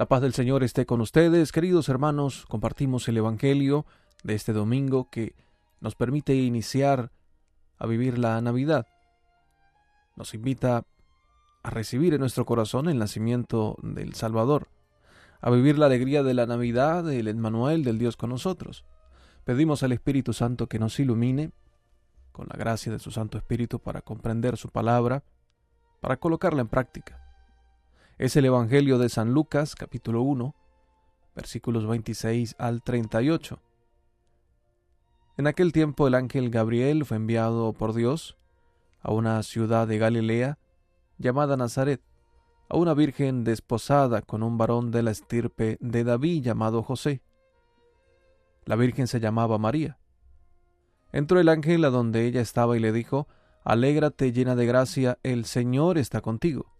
La paz del Señor esté con ustedes, queridos hermanos. Compartimos el Evangelio de este domingo que nos permite iniciar a vivir la Navidad. Nos invita a recibir en nuestro corazón el nacimiento del Salvador, a vivir la alegría de la Navidad, del Emmanuel, del Dios con nosotros. Pedimos al Espíritu Santo que nos ilumine con la gracia de su Santo Espíritu para comprender su palabra, para colocarla en práctica. Es el Evangelio de San Lucas, capítulo 1, versículos 26 al 38. En aquel tiempo el ángel Gabriel fue enviado por Dios a una ciudad de Galilea llamada Nazaret, a una virgen desposada con un varón de la estirpe de David llamado José. La virgen se llamaba María. Entró el ángel a donde ella estaba y le dijo, Alégrate llena de gracia, el Señor está contigo.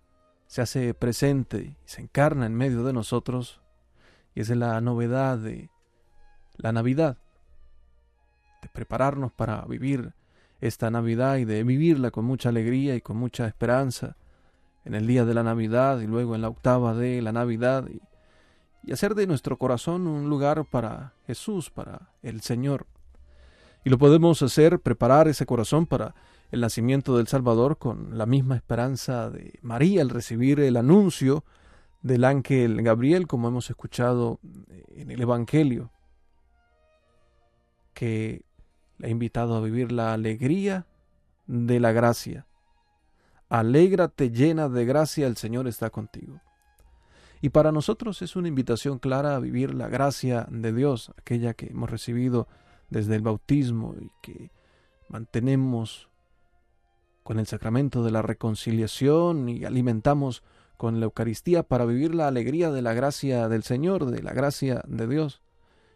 se hace presente y se encarna en medio de nosotros, y es la novedad de la Navidad, de prepararnos para vivir esta Navidad y de vivirla con mucha alegría y con mucha esperanza en el día de la Navidad y luego en la octava de la Navidad y, y hacer de nuestro corazón un lugar para Jesús, para el Señor. Y lo podemos hacer, preparar ese corazón para el nacimiento del Salvador con la misma esperanza de María al recibir el anuncio del ángel Gabriel, como hemos escuchado en el Evangelio, que le ha invitado a vivir la alegría de la gracia. Alégrate llena de gracia, el Señor está contigo. Y para nosotros es una invitación clara a vivir la gracia de Dios, aquella que hemos recibido desde el bautismo y que mantenemos con el sacramento de la reconciliación y alimentamos con la Eucaristía para vivir la alegría de la gracia del Señor, de la gracia de Dios.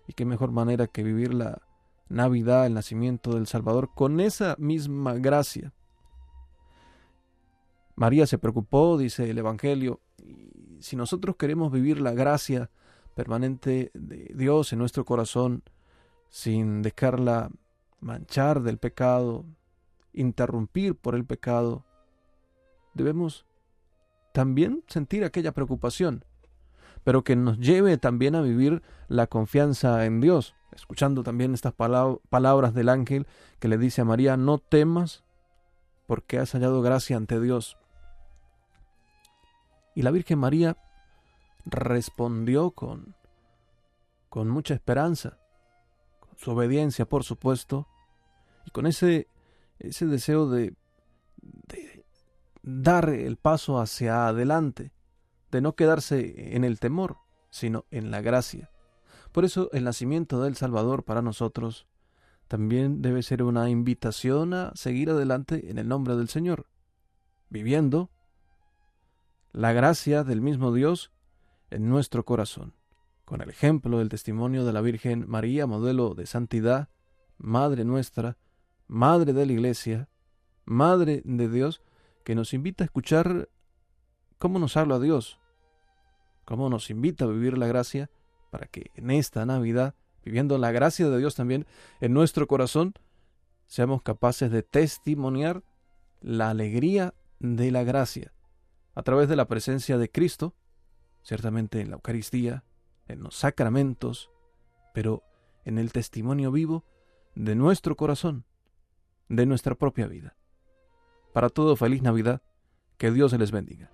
Y qué mejor manera que vivir la Navidad, el nacimiento del Salvador, con esa misma gracia. María se preocupó, dice el Evangelio, y si nosotros queremos vivir la gracia permanente de Dios en nuestro corazón, sin dejarla manchar del pecado, interrumpir por el pecado, debemos también sentir aquella preocupación, pero que nos lleve también a vivir la confianza en Dios, escuchando también estas palabras del ángel que le dice a María, no temas porque has hallado gracia ante Dios. Y la Virgen María respondió con, con mucha esperanza, su obediencia, por supuesto, y con ese, ese deseo de, dar el paso hacia adelante, de no quedarse en el temor, sino en la gracia. Por eso el nacimiento del Salvador para nosotros también debe ser una invitación a seguir adelante en el nombre del Señor, viviendo la gracia del mismo Dios en nuestro corazón con el ejemplo del testimonio de la Virgen María, modelo de santidad, Madre nuestra, Madre de la Iglesia, Madre de Dios, que nos invita a escuchar cómo nos habla Dios, cómo nos invita a vivir la gracia para que en esta Navidad viviendo la gracia de Dios también en nuestro corazón, seamos capaces de testimoniar la alegría de la gracia a través de la presencia de Cristo, ciertamente en la Eucaristía, en los sacramentos, pero en el testimonio vivo de nuestro corazón, de nuestra propia vida. Para todo, feliz Navidad, que Dios les bendiga.